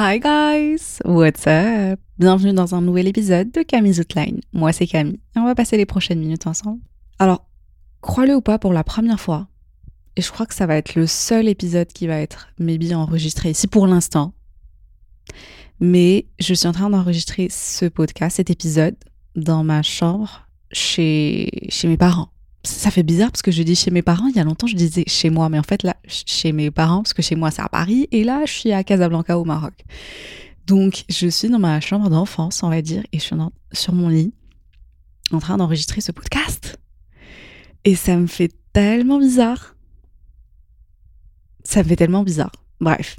Hi guys, what's up? Bienvenue dans un nouvel épisode de Camille's Outline. Moi c'est Camille et on va passer les prochaines minutes ensemble. Alors, crois-le ou pas, pour la première fois, et je crois que ça va être le seul épisode qui va être maybe enregistré ici pour l'instant, mais je suis en train d'enregistrer ce podcast, cet épisode, dans ma chambre chez, chez mes parents. Ça fait bizarre parce que je dis chez mes parents, il y a longtemps je disais chez moi, mais en fait là, chez mes parents, parce que chez moi c'est à Paris, et là je suis à Casablanca au Maroc. Donc je suis dans ma chambre d'enfance, on va dire, et je suis sur mon lit, en train d'enregistrer ce podcast. Et ça me fait tellement bizarre. Ça me fait tellement bizarre. Bref.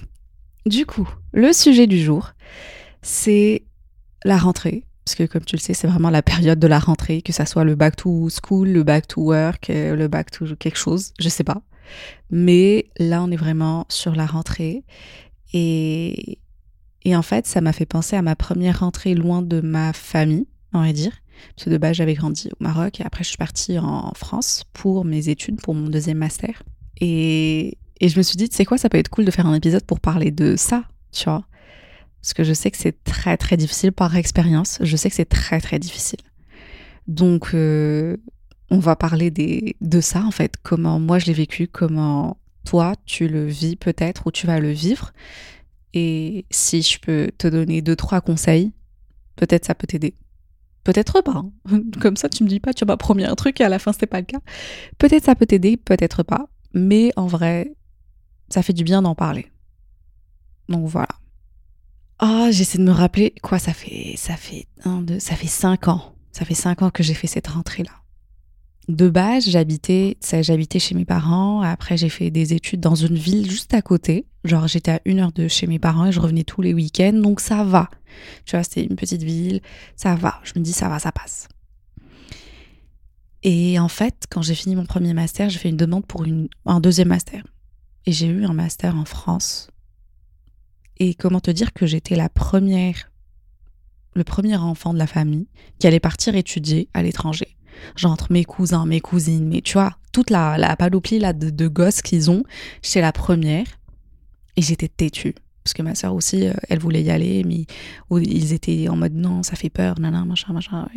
Du coup, le sujet du jour, c'est la rentrée parce que comme tu le sais, c'est vraiment la période de la rentrée, que ça soit le back to school, le back to work, euh, le back to quelque chose, je sais pas. Mais là, on est vraiment sur la rentrée. Et, et en fait, ça m'a fait penser à ma première rentrée loin de ma famille, on va dire. Parce que de base, j'avais grandi au Maroc et après, je suis partie en France pour mes études, pour mon deuxième master. Et, et je me suis dit, tu sais quoi, ça peut être cool de faire un épisode pour parler de ça, tu vois. Parce que je sais que c'est très très difficile par expérience. Je sais que c'est très très difficile. Donc, euh, on va parler des, de ça en fait. Comment moi je l'ai vécu, comment toi tu le vis peut-être ou tu vas le vivre. Et si je peux te donner deux trois conseils, peut-être ça peut t'aider. Peut-être pas. Hein. Comme ça, tu me dis pas, tu vas promis un truc et à la fin, c'était pas le cas. Peut-être ça peut t'aider, peut-être pas. Mais en vrai, ça fait du bien d'en parler. Donc voilà. Ah, oh, j'essaie de me rappeler quoi ça fait ça fait un deux ça fait cinq ans. Ça fait cinq ans que j'ai fait cette rentrée là. De base, j'habitais j'habitais chez mes parents. Après, j'ai fait des études dans une ville juste à côté. Genre, j'étais à une heure de chez mes parents et je revenais tous les week-ends, donc ça va. Tu vois, c'était une petite ville, ça va. Je me dis ça va, ça passe. Et en fait, quand j'ai fini mon premier master, j'ai fait une demande pour un deuxième master. Et j'ai eu un master en France et comment te dire que j'étais la première, le premier enfant de la famille qui allait partir étudier à l'étranger. J'entre mes cousins, mes cousines, mais tu vois, toute la, la là, de, de gosses qu'ils ont, j'étais la première et j'étais têtue. Parce que ma soeur aussi, euh, elle voulait y aller, mais ils étaient en mode non, ça fait peur, nanana, machin, machin.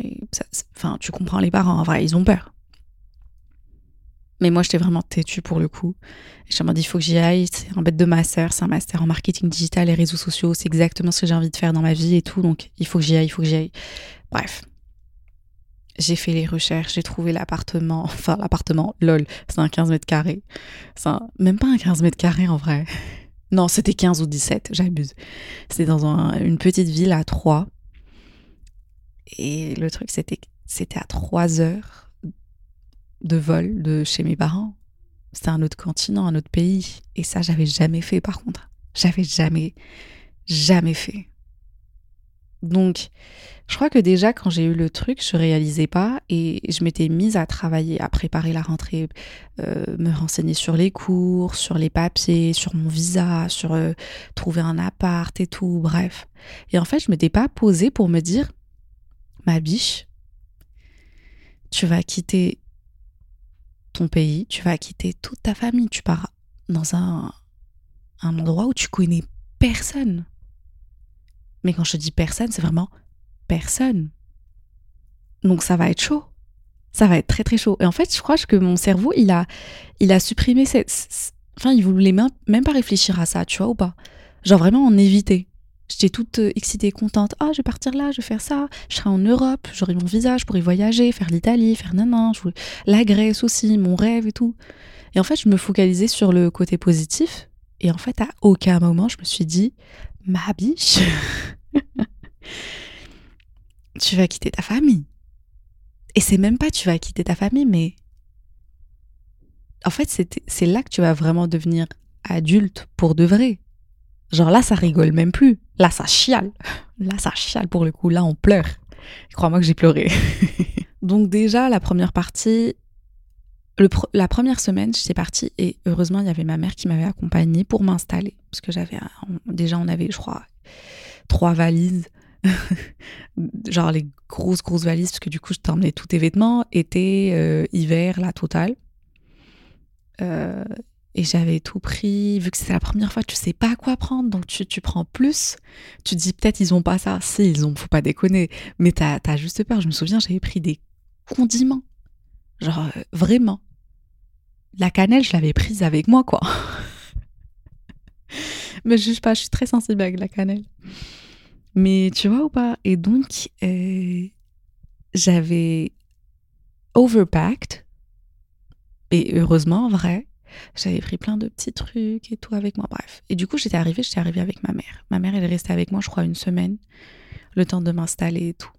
Enfin, tu comprends les parents, en vrai, ils ont peur. Mais moi, j'étais vraiment têtue pour le coup. Je me dit, il faut que j'y aille. C'est un bête de master, c'est un master en marketing digital et réseaux sociaux. C'est exactement ce que j'ai envie de faire dans ma vie et tout. Donc, il faut que j'y aille, il faut que j'y aille. Bref. J'ai fait les recherches, j'ai trouvé l'appartement. Enfin, l'appartement, lol, c'est un 15 mètres carrés. C'est même pas un 15 mètres carrés en vrai. Non, c'était 15 ou 17, j'abuse. C'était dans une petite ville à Troyes. Et le truc, c'était à 3 heures de vol de chez mes parents. C'était un autre continent, un autre pays. Et ça, j'avais jamais fait par contre. J'avais jamais, jamais fait. Donc, je crois que déjà, quand j'ai eu le truc, je réalisais pas et je m'étais mise à travailler, à préparer la rentrée, euh, me renseigner sur les cours, sur les papiers, sur mon visa, sur euh, trouver un appart et tout, bref. Et en fait, je m'étais pas posée pour me dire, ma biche, tu vas quitter ton pays, tu vas quitter toute ta famille, tu pars dans un, un endroit où tu connais personne. Mais quand je dis personne, c'est vraiment personne. Donc ça va être chaud. Ça va être très très chaud. Et en fait, je crois que mon cerveau, il a, il a supprimé cette... Enfin, il voulait même pas réfléchir à ça, tu vois ou pas Genre vraiment en éviter. J'étais toute euh, excitée, contente. Ah, je vais partir là, je vais faire ça. Je serai en Europe, j'aurai mon visage pour y voyager, faire l'Italie, faire nanan, la Grèce aussi, mon rêve et tout. Et en fait, je me focalisais sur le côté positif. Et en fait, à aucun moment, je me suis dit, ma biche, tu vas quitter ta famille. Et c'est même pas tu vas quitter ta famille, mais en fait, c'est là que tu vas vraiment devenir adulte pour de vrai. Genre là, ça rigole même plus. Là, ça chiale. Là, ça chiale pour le coup. Là, on pleure. Crois-moi que j'ai pleuré. Donc déjà, la première partie, la première semaine, j'étais partie et heureusement, il y avait ma mère qui m'avait accompagnée pour m'installer. Parce que j'avais, déjà, on avait, je crois, trois valises. Genre les grosses, grosses valises, parce que du coup, je t'emmenais tous tes vêtements, été, euh, hiver, la totale. Euh, et j'avais tout pris, vu que c'était la première fois, tu sais pas quoi prendre, donc tu, tu prends plus. Tu dis peut-être ils ont pas ça. Si, ils ont, faut pas déconner. Mais t'as as juste peur. Je me souviens, j'avais pris des condiments. Genre, euh, vraiment. La cannelle, je l'avais prise avec moi, quoi. Mais je juge pas, je suis très sensible avec la cannelle. Mais tu vois ou pas? Et donc, euh, j'avais overpacked. Et heureusement, vrai, j'avais pris plein de petits trucs et tout avec moi. Bref. Et du coup, j'étais arrivée, j'étais arrivée avec ma mère. Ma mère, elle est restée avec moi, je crois, une semaine, le temps de m'installer et tout.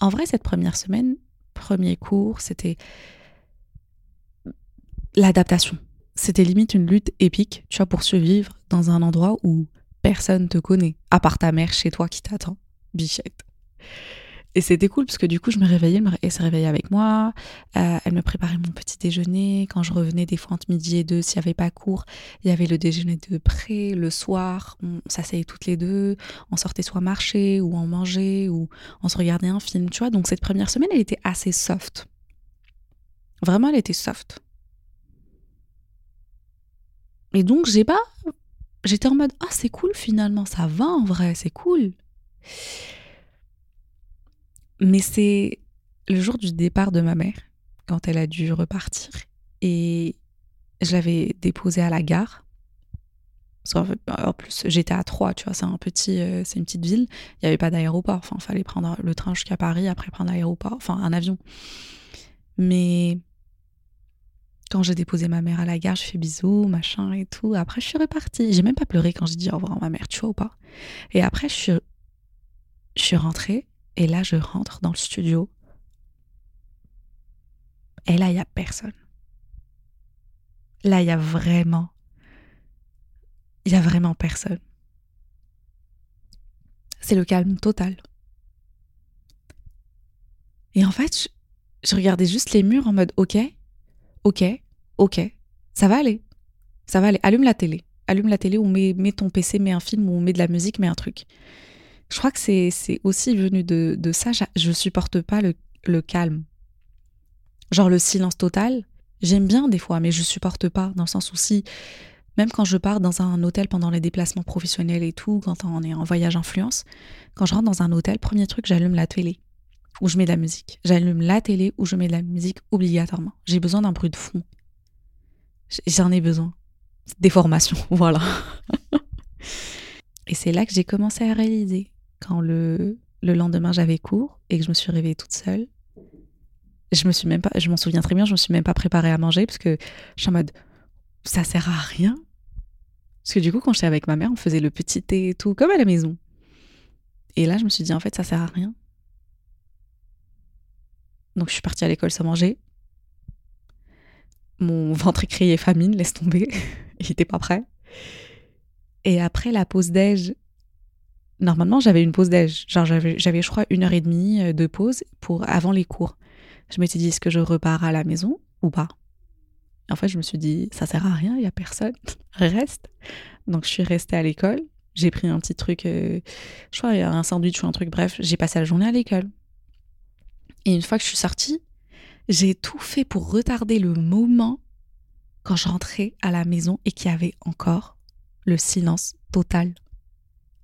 En vrai, cette première semaine, premier cours, c'était l'adaptation. C'était limite une lutte épique, tu vois, pour survivre dans un endroit où personne te connaît, à part ta mère chez toi qui t'attend, bichette. Et c'était cool parce que du coup, je me réveillais, elle s'est réveillée avec moi. Euh, elle me préparait mon petit déjeuner. Quand je revenais des fois entre midi et deux, s'il n'y avait pas cours, il y avait le déjeuner de près. Le soir, on s'asseyait toutes les deux. On sortait soit marcher ou en manger ou on se regardait un film, tu vois. Donc cette première semaine, elle était assez soft. Vraiment, elle était soft. Et donc, j'ai pas. J'étais en mode, ah, c'est cool finalement, ça va en vrai, c'est cool. Mais c'est le jour du départ de ma mère, quand elle a dû repartir. Et je l'avais déposée à la gare. En plus, j'étais à Troyes, tu vois, c'est un petit, euh, c'est une petite ville. Il n'y avait pas d'aéroport. Enfin, il fallait prendre le train jusqu'à Paris, après prendre l'aéroport, enfin un avion. Mais quand j'ai déposé ma mère à la gare, je fais bisous, machin et tout. Après, je suis repartie. J'ai même pas pleuré quand j'ai dit au revoir à ma mère, tu vois ou pas. Et après, je suis, je suis rentrée et là, je rentre dans le studio. Et là, il n'y a personne. Là, il y a vraiment... Il y a vraiment personne. C'est le calme total. Et en fait, je, regardais juste les murs en mode OK, OK, OK, ça va aller. Ça va aller. Allume la télé. Allume la télé ou mets, mets ton PC, mets un film ou mets de la musique, mets un truc. Je crois que c'est aussi venu de, ça. Je supporte pas le, le, calme. Genre le silence total. J'aime bien des fois, mais je supporte pas. Dans le sens où si, même quand je pars dans un hôtel pendant les déplacements professionnels et tout, quand on est en voyage influence, quand je rentre dans un hôtel, premier truc, j'allume la télé ou je mets de la musique. J'allume la télé ou je mets de la musique obligatoirement. J'ai besoin d'un bruit de fond. J'en ai besoin. Des formations, voilà. et c'est là que j'ai commencé à réaliser quand le, le lendemain j'avais cours et que je me suis réveillée toute seule. Je me suis même pas, je m'en souviens très bien, je me suis même pas préparée à manger parce que je suis en mode ça sert à rien. Parce que du coup, quand j'étais avec ma mère, on faisait le petit thé et tout, comme à la maison. Et là, je me suis dit, en fait, ça sert à rien. Donc, je suis partie à l'école sans manger. Mon ventre criait famine, laisse tomber. Il était pas prêt. Et après la pause déj, normalement, j'avais une pause déj. Genre, j'avais, je crois, une heure et demie euh, de pause pour avant les cours. Je m'étais dit, est-ce que je repars à la maison ou pas? En fait, je me suis dit, ça sert à rien, il y a personne. Reste. Donc, je suis restée à l'école. J'ai pris un petit truc, euh, je crois, un sandwich ou un truc. Bref, j'ai passé la journée à l'école. Et une fois que je suis sortie, j'ai tout fait pour retarder le moment quand je rentrais à la maison et qu'il y avait encore le silence total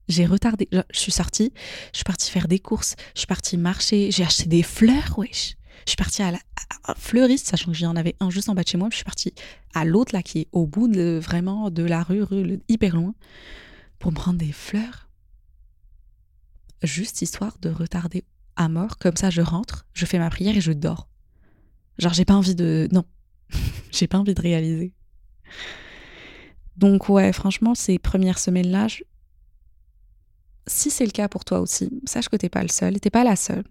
j'ai retardé. Je suis sortie, je suis partie faire des courses, je suis partie marcher, j'ai acheté des fleurs, wesh. Je suis partie à la fleuriste, sachant que j'en avais un juste en bas de chez moi, je suis partie à l'autre là qui est au bout de vraiment de la rue, rue hyper loin, pour me prendre des fleurs. Juste histoire de retarder à mort. Comme ça, je rentre, je fais ma prière et je dors. Genre, j'ai pas envie de. Non, j'ai pas envie de réaliser. Donc, ouais, franchement, ces premières semaines-là, si c'est le cas pour toi aussi, sache que t'es pas le seul, t'es pas la seule.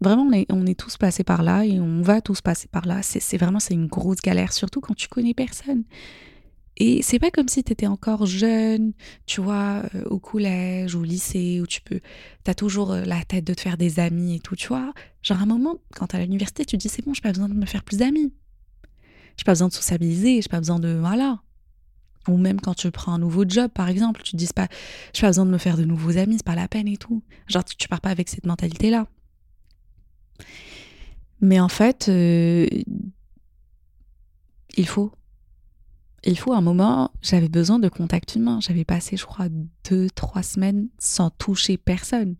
Vraiment, on est, tous passés par là et on va tous passer par là. C'est vraiment, c'est une grosse galère, surtout quand tu connais personne. Et c'est pas comme si tu étais encore jeune, tu vois, euh, au collège, au lycée, où tu peux, t'as toujours euh, la tête de te faire des amis et tout, tu vois. Genre, à un moment, quand t'es à l'université, tu te dis, c'est bon, j'ai pas besoin de me faire plus d'amis. J'ai pas besoin de sociabiliser, j'ai pas besoin de, voilà. Ou même quand tu prends un nouveau job, par exemple, tu te dis pas, j'ai pas besoin de me faire de nouveaux amis, c'est pas la peine et tout. Genre, tu, pars pas avec cette mentalité-là. Mais en fait, euh, il faut il faut un moment, j'avais besoin de contact humain. J'avais passé, je crois, deux, trois semaines sans toucher personne.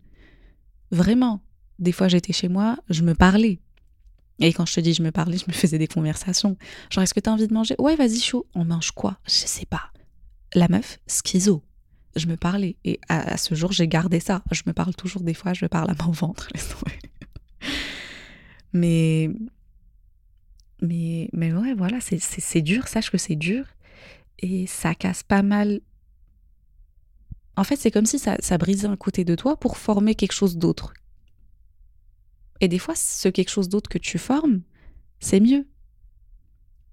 Vraiment. Des fois, j'étais chez moi, je me parlais. Et quand je te dis je me parlais, je me faisais des conversations. Genre, est-ce que t'as envie de manger? Ouais, vas-y, chaud. On mange quoi? Je sais pas. La meuf, schizo. Je me parlais. Et à, ce jour, j'ai gardé ça. Je me parle toujours des fois, je parle à mon ventre. mais. Mais, mais ouais, voilà, c'est dur. Sache que c'est dur et ça casse pas mal. En fait, c'est comme si ça, ça brisait un côté de toi pour former quelque chose d'autre. Et des fois, ce quelque chose d'autre que tu formes, c'est mieux.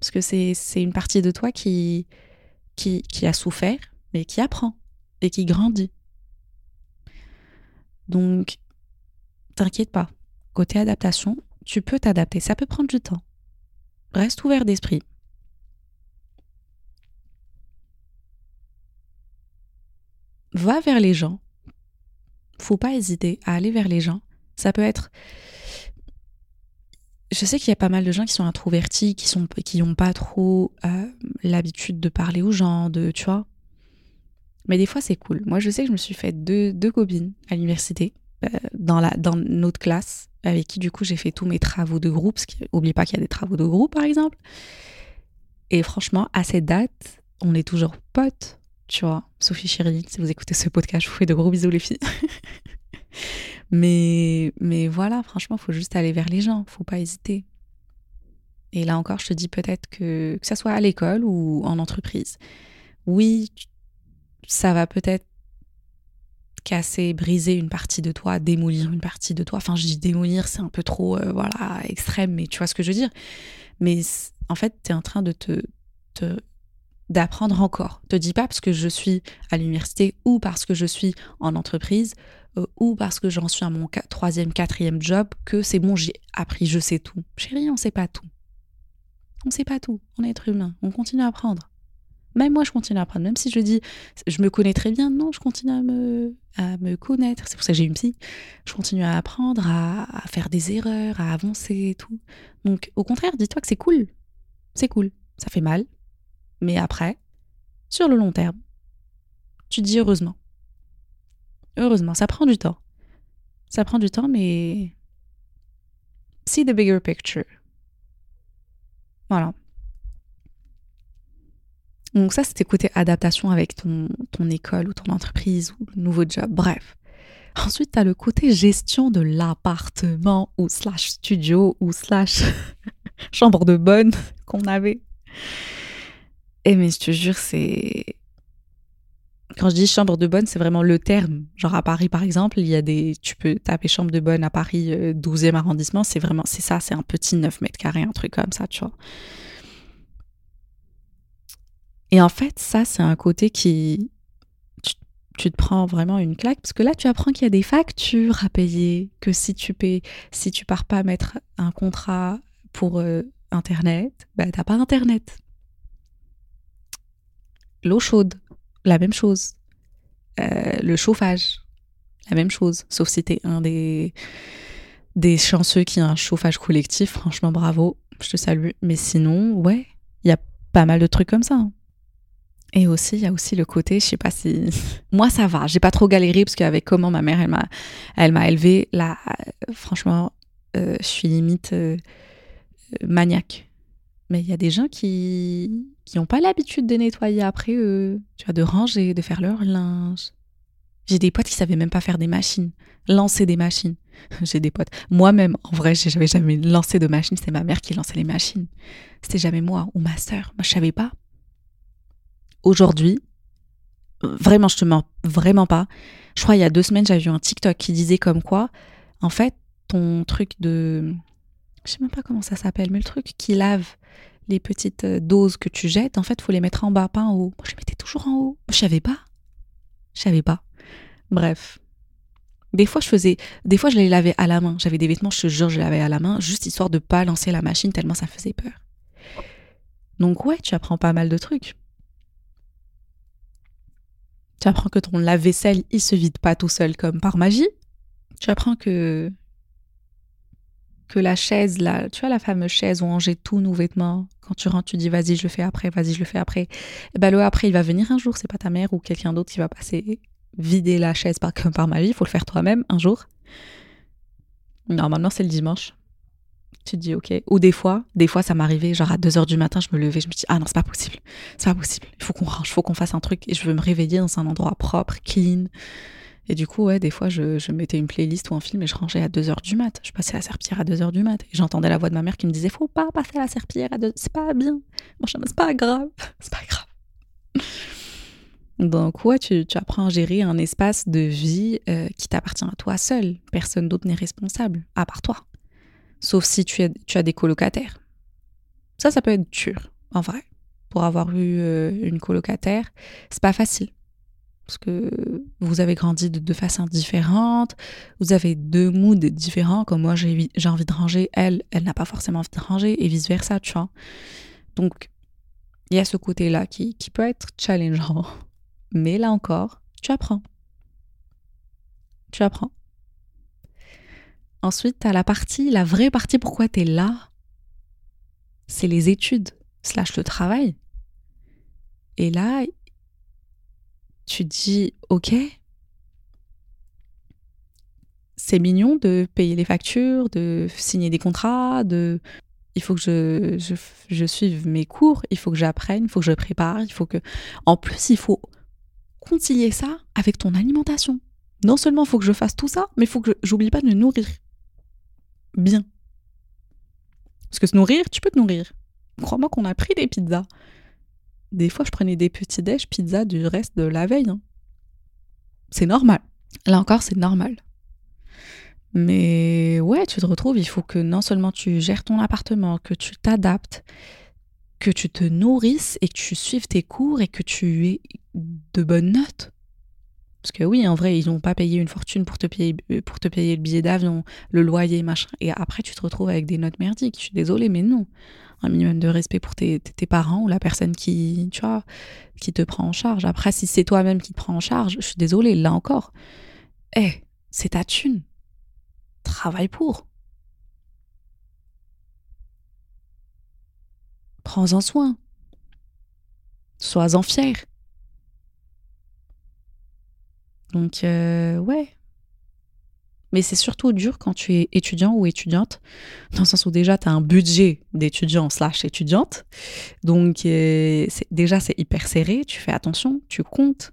Parce que c'est une partie de toi qui, qui, qui a souffert, mais qui apprend et qui grandit. Donc, t'inquiète pas. Côté adaptation, tu peux t'adapter. Ça peut prendre du temps. Reste ouvert d'esprit. va vers les gens. Faut pas hésiter à aller vers les gens. Ça peut être. Je sais qu'il y a pas mal de gens qui sont introvertis, qui qui n'ont pas trop euh, l'habitude de parler aux gens, de tu vois. Mais des fois c'est cool. Moi je sais que je me suis fait deux, deux copines à l'université euh, dans la dans notre classe avec qui du coup j'ai fait tous mes travaux de groupe. Parce oublie pas qu'il y a des travaux de groupe par exemple. Et franchement à cette date on est toujours potes tu vois. Sophie Chérie, si vous écoutez ce podcast, je vous fais de gros bisous les filles. mais, mais voilà, franchement, il faut juste aller vers les gens, faut pas hésiter. Et là encore, je te dis peut-être que, que ça soit à l'école ou en entreprise. Oui, ça va peut-être casser, briser une partie de toi, démolir une partie de toi. Enfin, je dis démolir, c'est un peu trop euh, voilà, extrême, mais tu vois ce que je veux dire. Mais en fait, tu es en train de te, te d'apprendre encore. Te dis pas parce que je suis à l'université ou parce que je suis en entreprise euh, ou parce que j'en suis à mon troisième, quatrième job que c'est bon, j'ai appris, je sais tout. Chérie, on sait pas tout. On sait pas tout. On est être humain. On continue à apprendre. Même moi, je continue à apprendre. Même si je dis, je me connais très bien, non, je continue à me, à me connaître. C'est pour ça que j'ai une psy. Je continue à apprendre, à, à faire des erreurs, à avancer et tout. Donc, au contraire, dis-toi que c'est cool. C'est cool. Ça fait mal, mais après, sur le long terme, tu te dis heureusement. Heureusement, ça prend du temps. Ça prend du temps, mais see the bigger picture. Voilà. Donc ça, c'était côté adaptation avec ton, ton école ou ton entreprise ou le nouveau job, bref. Ensuite, tu as le côté gestion de l'appartement ou slash studio ou slash chambre de bonne qu'on avait. Eh mais je te jure, c'est... Quand je dis chambre de bonne, c'est vraiment le terme. Genre à Paris, par exemple, il y a des... Tu peux taper chambre de bonne à Paris, 12e euh, arrondissement, c'est vraiment... C'est ça, c'est un petit 9 mètres carrés, un truc comme ça, tu vois. Et en fait, ça, c'est un côté qui... Tu, te prends vraiment une claque, parce que là, tu apprends qu'il y a des factures à payer, que si tu payes, si tu pars pas mettre un contrat pour euh, Internet, bah, t'as pas Internet l'eau chaude, la même chose. Euh, le chauffage, la même chose. Sauf si t'es un des, des chanceux qui a un chauffage collectif, franchement bravo, je te salue. Mais sinon, ouais, il y a pas mal de trucs comme ça. Hein. Et aussi, il y a aussi le côté, je sais pas si. Moi, ça va. J'ai pas trop galéré parce qu'avec comment ma mère, elle m'a, elle élevée, là, franchement, euh, je suis limite euh, maniaque. Mais il y a des gens qui qui n'ont pas l'habitude de nettoyer après eux, tu vois, de ranger, de faire leur linge. J'ai des potes qui savaient même pas faire des machines, lancer des machines. J'ai des potes. Moi-même, en vrai, j'avais jamais lancé de machine. C'était ma mère qui lançait les machines. C'était jamais moi ou ma sœur. Moi, je savais pas. Aujourd'hui, vraiment, je te mens vraiment pas. Je crois il y a deux semaines, j'avais vu un TikTok qui disait comme quoi, en fait, ton truc de. Je sais même pas comment ça s'appelle, mais le truc qui lave les petites euh, doses que tu jettes, en fait, faut les mettre en bas, pas en haut. Moi, je les mettais toujours en haut. Je savais pas. Je savais pas. Bref. Des fois, je faisais, des fois, je les lavais à la main. J'avais des vêtements, je te jure, je les lavais à la main, juste histoire de pas lancer la machine tellement ça faisait peur. Donc ouais, tu apprends pas mal de trucs. Tu apprends que ton lave-vaisselle, il se vide pas tout seul comme par magie. Tu apprends que que la chaise, là, tu vois la fameuse chaise où on jette tous nos vêtements. Quand tu rentres, tu dis vas-y, je le fais après, vas-y, je le fais après. Et eh ben le après, il va venir un jour, c'est pas ta mère ou quelqu'un d'autre qui va passer vider la chaise par, comme par magie, il faut le faire toi-même un jour. Normalement, c'est le dimanche. Tu te dis ok. Ou des fois, des fois ça m'arrivait, genre à 2h du matin, je me levais, je me dis ah non, c'est pas possible. C'est pas possible. Il faut qu'on range, il faut qu'on fasse un truc et je veux me réveiller dans un endroit propre, clean. Et du coup, ouais, des fois, je, mettais une playlist ou un film et je rangeais à 2h du mat. Je passais la serpillère à 2h du mat. Et j'entendais la voix de ma mère qui me disait Faut pas passer la serpillère à 2 C'est pas bien. Mon chat, c'est pas grave. C'est pas grave. Donc, ouais, tu, apprends à gérer un espace de vie euh, qui t'appartient à toi seul. Personne d'autre n'est responsable, à part toi. Sauf si tu as, tu as des colocataires. Ça, ça peut être dur, en vrai. Pour avoir eu euh, une colocataire, c'est pas facile. Parce que vous avez grandi de deux façons différentes, vous avez deux moods différents, comme moi j'ai envie de ranger, elle, elle n'a pas forcément envie de ranger, et vice-versa, tu vois. Donc, il y a ce côté-là qui, qui peut être challengeant. Mais là encore, tu apprends. Tu apprends. Ensuite, tu as la partie, la vraie partie pourquoi tu es là, c'est les études, slash le travail. Et là, tu dis, ok, c'est mignon de payer les factures, de signer des contrats, de... Il faut que je, je, je suive mes cours, il faut que j'apprenne, il faut que je prépare, il faut que... En plus, il faut concilier ça avec ton alimentation. Non seulement il faut que je fasse tout ça, mais il faut que j'oublie pas de me nourrir bien. Parce que se nourrir, tu peux te nourrir. Crois-moi qu'on a pris des pizzas. Des fois, je prenais des petits déj pizza du reste de la veille. Hein. C'est normal. Là encore, c'est normal. Mais ouais, tu te retrouves, il faut que non seulement tu gères ton appartement, que tu t'adaptes, que tu te nourrisses et que tu suives tes cours et que tu aies de bonnes notes. Parce que oui, en vrai, ils n'ont pas payé une fortune pour te payer, pour te payer le billet d'avion, le loyer, machin. Et après, tu te retrouves avec des notes merdiques. Je suis désolée, mais non. Un minimum de respect pour tes, parents ou la personne qui, tu qui te prend en charge. Après, si c'est toi-même qui te prend en charge, je suis désolée, là encore. Eh, c'est ta thune. Travaille pour. Prends-en soin. Sois-en fier. Donc, euh, ouais. Mais c'est surtout dur quand tu es étudiant ou étudiante, dans le sens où déjà tu as un budget d'étudiant slash étudiante. Donc, euh, déjà, c'est hyper serré, tu fais attention, tu comptes.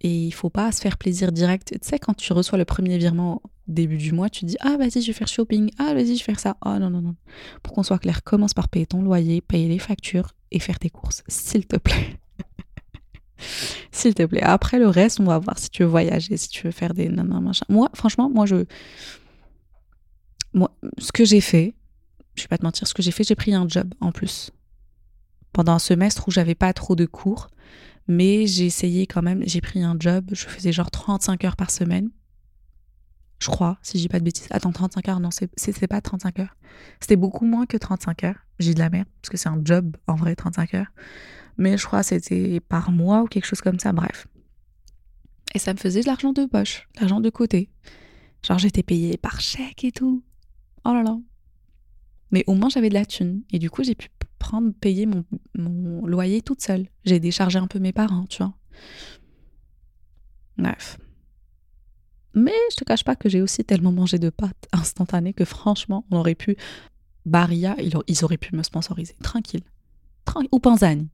Et il faut pas se faire plaisir direct. Tu sais, quand tu reçois le premier virement début du mois, tu dis Ah, vas-y, je vais faire shopping. Ah, vas-y, je vais faire ça. Ah, non, non, non. Pour qu'on soit clair, commence par payer ton loyer, payer les factures et faire tes courses, s'il te plaît. S'il te plaît. Après, le reste, on va voir si tu veux voyager, si tu veux faire des nanas, machin. Moi, franchement, moi, je. Moi, ce que j'ai fait, je vais pas te mentir, ce que j'ai fait, j'ai pris un job en plus. Pendant un semestre où j'avais pas trop de cours, mais j'ai essayé quand même, j'ai pris un job, je faisais genre 35 heures par semaine. Je crois, si j'ai pas de bêtises. Attends, 35 heures, non, c'est pas 35 heures. C'était beaucoup moins que 35 heures. J'ai de la merde, parce que c'est un job en vrai, 35 heures mais je crois c'était par mois ou quelque chose comme ça, bref. Et ça me faisait de l'argent de poche, de l'argent de côté. Genre j'étais payée par chèque et tout. Oh là là. Mais au moins j'avais de la thune. Et du coup j'ai pu prendre, payer mon, mon loyer toute seule. J'ai déchargé un peu mes parents, tu vois. Bref. Mais je te cache pas que j'ai aussi tellement mangé de pâtes instantanées que franchement, on aurait pu. Baria, ils auraient pu me sponsoriser. Tranquille. Tranquille. Ou Panzani.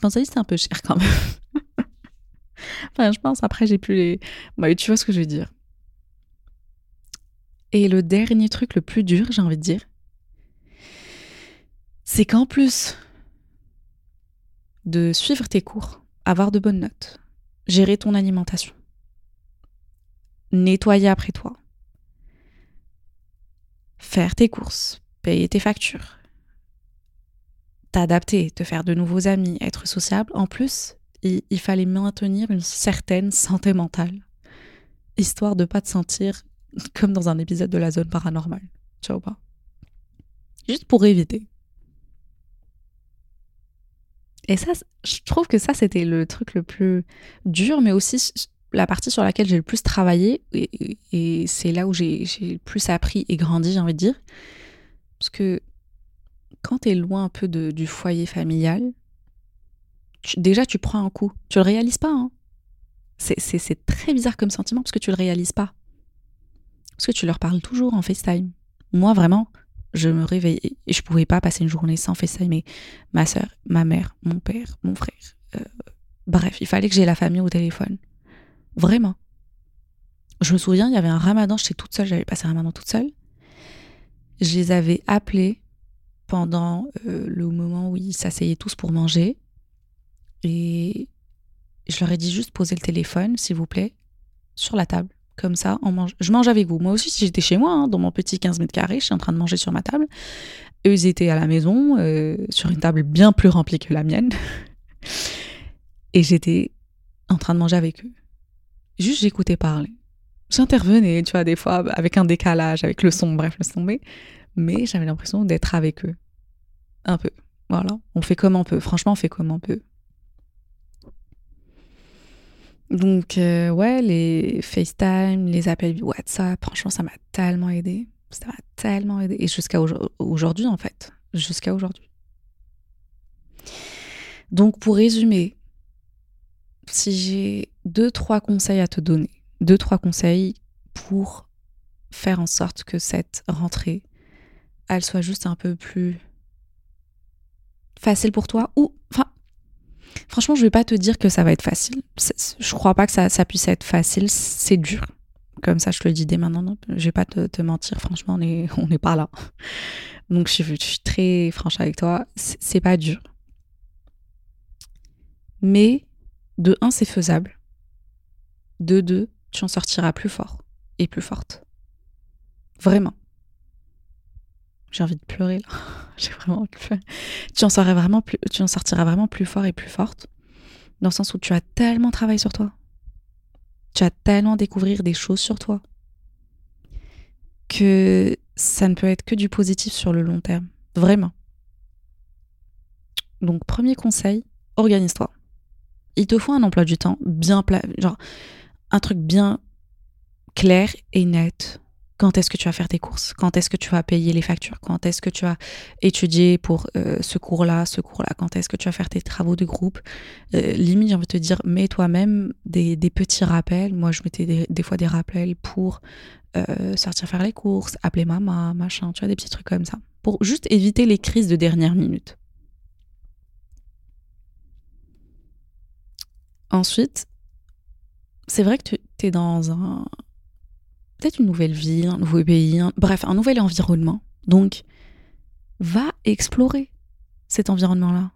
Panzani, c'était un peu cher quand même. enfin, je pense, après, j'ai plus les. Bah, tu vois ce que je veux dire. Et le dernier truc le plus dur, j'ai envie de dire, c'est qu'en plus de suivre tes cours, avoir de bonnes notes, gérer ton alimentation, nettoyer après toi, faire tes courses, payer tes factures, t'adapter, te faire de nouveaux amis, être sociable. En plus, il, il fallait maintenir une certaine santé mentale, histoire de pas te sentir comme dans un épisode de la zone paranormale. Tu vois pas Juste pour éviter. Et ça, je trouve que ça, c'était le truc le plus dur, mais aussi la partie sur laquelle j'ai le plus travaillé. Et, c'est là où j'ai le plus appris et grandi, j'ai envie de dire. Parce que quand tu es loin un peu de, du foyer familial, déjà tu prends un coup. Tu le réalises pas. Hein. C'est très bizarre comme sentiment parce que tu le réalises pas. Parce que tu leur parles toujours en FaceTime. Moi, vraiment, je me réveillais et je pouvais pas passer une journée sans FaceTime. Mais ma soeur, ma mère, mon père, mon frère. Euh, bref, il fallait que j'ai la famille au téléphone. Vraiment. Je me souviens, il y avait un ramadan, j'étais toute seule, j'avais passé un ramadan toute seule. Je les avais appelés pendant euh, le moment où ils s'asseyaient tous pour manger. Et je leur ai dit juste poser le téléphone, s'il vous plaît, sur la table. Comme ça, on mange. je mange avec vous. Moi aussi, si j'étais chez moi, hein, dans mon petit 15 mètres carrés, je suis en train de manger sur ma table. Eux, étaient à la maison, euh, sur une table bien plus remplie que la mienne. Et j'étais en train de manger avec eux. Juste, j'écoutais parler. J'intervenais, tu vois, des fois, avec un décalage, avec le son, bref, le son, mais j'avais l'impression d'être avec eux. Un peu. Voilà. On fait comme on peut. Franchement, on fait comme on peut. Donc, euh, ouais, les FaceTime, les appels WhatsApp, franchement, ça m'a tellement aidé. Ça m'a tellement aidé. Et jusqu'à aujourd'hui, en fait. Jusqu'à aujourd'hui. Donc, pour résumer, si j'ai deux, trois conseils à te donner, deux, trois conseils pour faire en sorte que cette rentrée, elle soit juste un peu plus facile pour toi ou, enfin, Franchement, je vais pas te dire que ça va être facile. Je crois pas que ça, puisse être facile. C'est dur. Comme ça, je te le dis dès maintenant. Non, je vais pas te, mentir. Franchement, on n'est on est pas là. Donc, je, je suis très franche avec toi. C'est pas dur. Mais, de un, c'est faisable. De deux, tu en sortiras plus fort et plus forte. Vraiment. J'ai envie de pleurer là. J'ai vraiment Tu en, plus, tu en sortiras vraiment plus fort et plus forte. Dans le sens où tu as tellement travaillé sur toi. Tu as tellement découvert des choses sur toi. Que ça ne peut être que du positif sur le long terme. Vraiment. Donc, premier conseil, organise-toi. Il te faut un emploi du temps bien plat, genre un truc bien clair et net quand est-ce que tu vas faire tes courses? Quand est-ce que tu vas payer les factures? Quand est-ce que tu vas étudier pour euh, ce cours-là, ce cours-là? Quand est-ce que tu vas faire tes travaux de groupe? Euh, Limite, j'ai envie de te dire, mets toi-même des, petits rappels. Moi, je mettais des, fois des rappels pour euh, sortir faire les courses, appeler maman, machin, tu vois, des petits trucs comme ça. Pour juste éviter les crises de dernière minute. Ensuite, c'est vrai que tu es dans un, peut-être une nouvelle ville, un nouveau pays, bref, un nouvel environnement. Donc, va explorer cet environnement-là.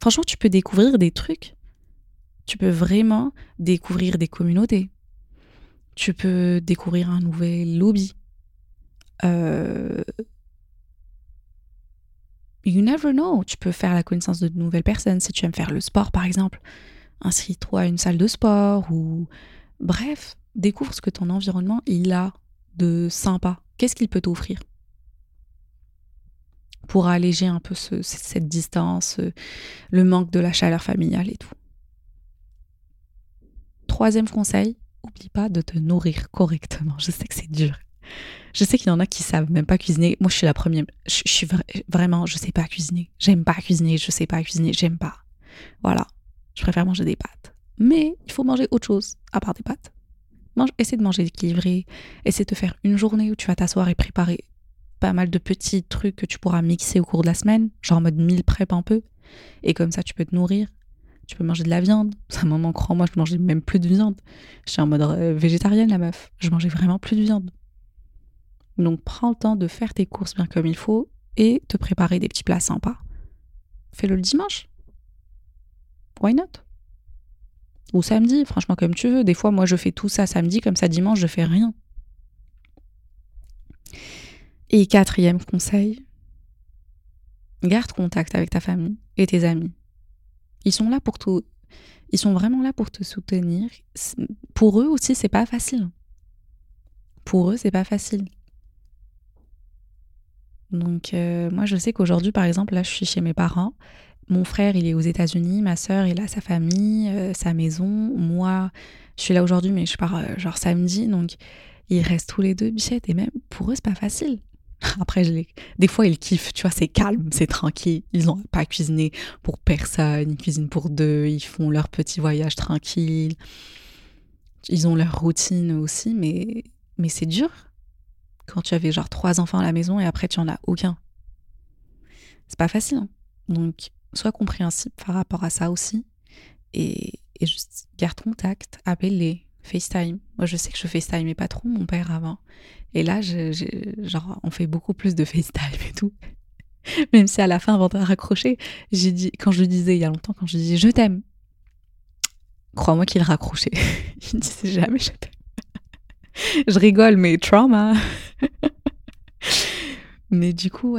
Franchement, tu peux découvrir des trucs. Tu peux vraiment découvrir des communautés. Tu peux découvrir un nouvel lobby. Euh, you never know. Tu peux faire la connaissance de nouvelles personnes. Si tu aimes faire le sport, par exemple, inscris-toi à une salle de sport ou. Bref, découvre ce que ton environnement il a de sympa. Qu'est-ce qu'il peut t'offrir? Pour alléger un peu cette distance, euh, le manque de la chaleur familiale et tout. Troisième conseil, oublie pas de te nourrir correctement. Je sais que c'est dur. Je sais qu'il y en a qui savent même pas cuisiner. Moi, je suis la première. Je, suis vraiment, je sais pas cuisiner. J'aime pas cuisiner. Je sais pas cuisiner. J'aime pas. Voilà. Je préfère manger des pâtes. Mais il faut manger autre chose à part des pâtes. Mange, de manger équilibré. Essaie de te faire une journée où tu vas t'asseoir et préparer pas mal de petits trucs que tu pourras mixer au cours de la semaine, genre en mode mille prep un peu. Et comme ça, tu peux te nourrir. Tu peux manger de la viande. Ça un moment, crois-moi, je mangeais même plus de viande. Je suis en mode euh, végétarienne, la meuf. Je mangeais vraiment plus de viande. Donc, prends le temps de faire tes courses bien comme il faut et te préparer des petits plats sympas. Fais-le le dimanche. Why not? Ou samedi, franchement, comme tu veux. Des fois, moi, je fais tout ça samedi, comme ça, dimanche, je fais rien. Et quatrième conseil, garde contact avec ta famille et tes amis. Ils sont là pour tout. Ils sont vraiment là pour te soutenir. Pour eux aussi, c'est pas facile. Pour eux, c'est pas facile. Donc, euh, moi, je sais qu'aujourd'hui, par exemple, là, je suis chez mes parents. Mon frère, il est aux États-Unis. Ma sœur, il a sa famille, euh, sa maison. Moi, je suis là aujourd'hui, mais je pars euh, genre samedi. Donc, ils restent tous les deux bichettes. Et même pour eux, c'est pas facile. Après, des fois, ils kiffent, tu vois, c'est calme, c'est tranquille. Ils n'ont pas cuisiné pour personne, ils cuisinent pour deux, ils font leur petit voyage tranquille. Ils ont leur routine aussi, mais, mais c'est dur quand tu avais genre trois enfants à la maison et après tu en as aucun. C'est pas facile. Hein. Donc, sois compréhensible par rapport à ça aussi. Et, et juste garde contact, appelle-les, FaceTime. Moi, je sais que je FaceTime pas trop mon père avant. Et là, genre, on fait beaucoup plus de FaceTime et tout. Même si à la fin, avant de raccrocher, j'ai dit, quand je disais il y a longtemps, quand je disais je t'aime, crois-moi qu'il raccrochait. il disait jamais je t'aime je rigole, mais trauma. mais du coup,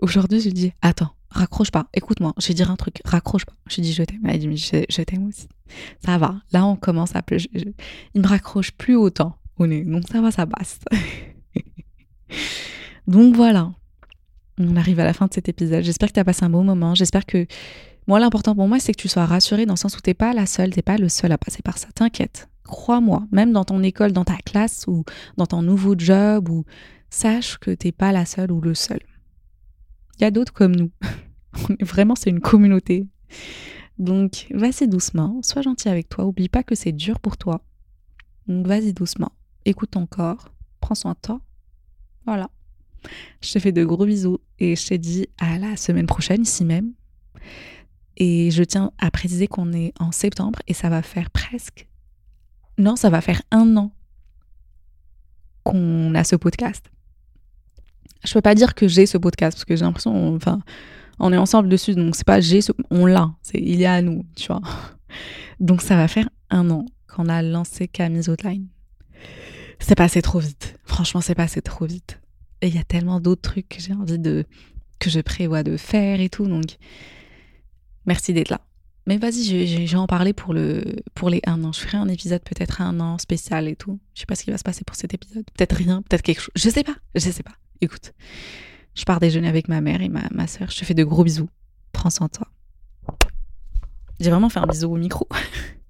aujourd'hui, je dis attends, raccroche pas, écoute-moi, je vais dire un truc, raccroche pas. Je dis je t'aime. Elle dit je, t'aime aussi. Ça va. Là, on commence à. Je, il me raccroche plus autant au nez. Donc ça va, ça passe. donc voilà. On arrive à la fin de cet épisode. J'espère que tu as passé un bon moment. J'espère que. Moi, l'important pour moi, c'est que tu sois rassurée dans le sens où t'es pas la seule, t'es pas le seul à passer par ça. T'inquiète crois-moi, même dans ton école, dans ta classe ou dans ton nouveau job, ou sache que t'es pas la seule ou le seul. Il y a d'autres comme nous. Vraiment, c'est une communauté. Donc, vas-y doucement, sois gentil avec toi, oublie pas que c'est dur pour toi. Donc, vas-y doucement, écoute ton corps, prends soin de toi. Voilà. Je te fais de gros bisous et je te dis à la semaine prochaine, ici même. Et je tiens à préciser qu'on est en septembre et ça va faire presque non, ça va faire un an qu'on a ce podcast. Je peux pas dire que j'ai ce podcast parce que j'ai l'impression, enfin, on est ensemble dessus, donc c'est pas j'ai, on l'a, c'est il est à nous, tu vois. Donc ça va faire un an qu'on a lancé Camille's Outline. C'est passé trop vite. Franchement, c'est passé trop vite. Et il y a tellement d'autres trucs que j'ai envie de, que je prévois de faire et tout, donc merci d'être là. Mais vas-y, je, vais en parler pour, le, pour les un an. Je ferai un épisode peut-être un an spécial et tout. Je sais pas ce qui va se passer pour cet épisode. Peut-être rien, peut-être quelque chose. Je sais pas, je sais pas. Écoute, je pars déjeuner avec ma mère et ma, soeur. Je te fais de gros bisous. Prends soin de toi. J'ai vraiment fait un bisou au micro.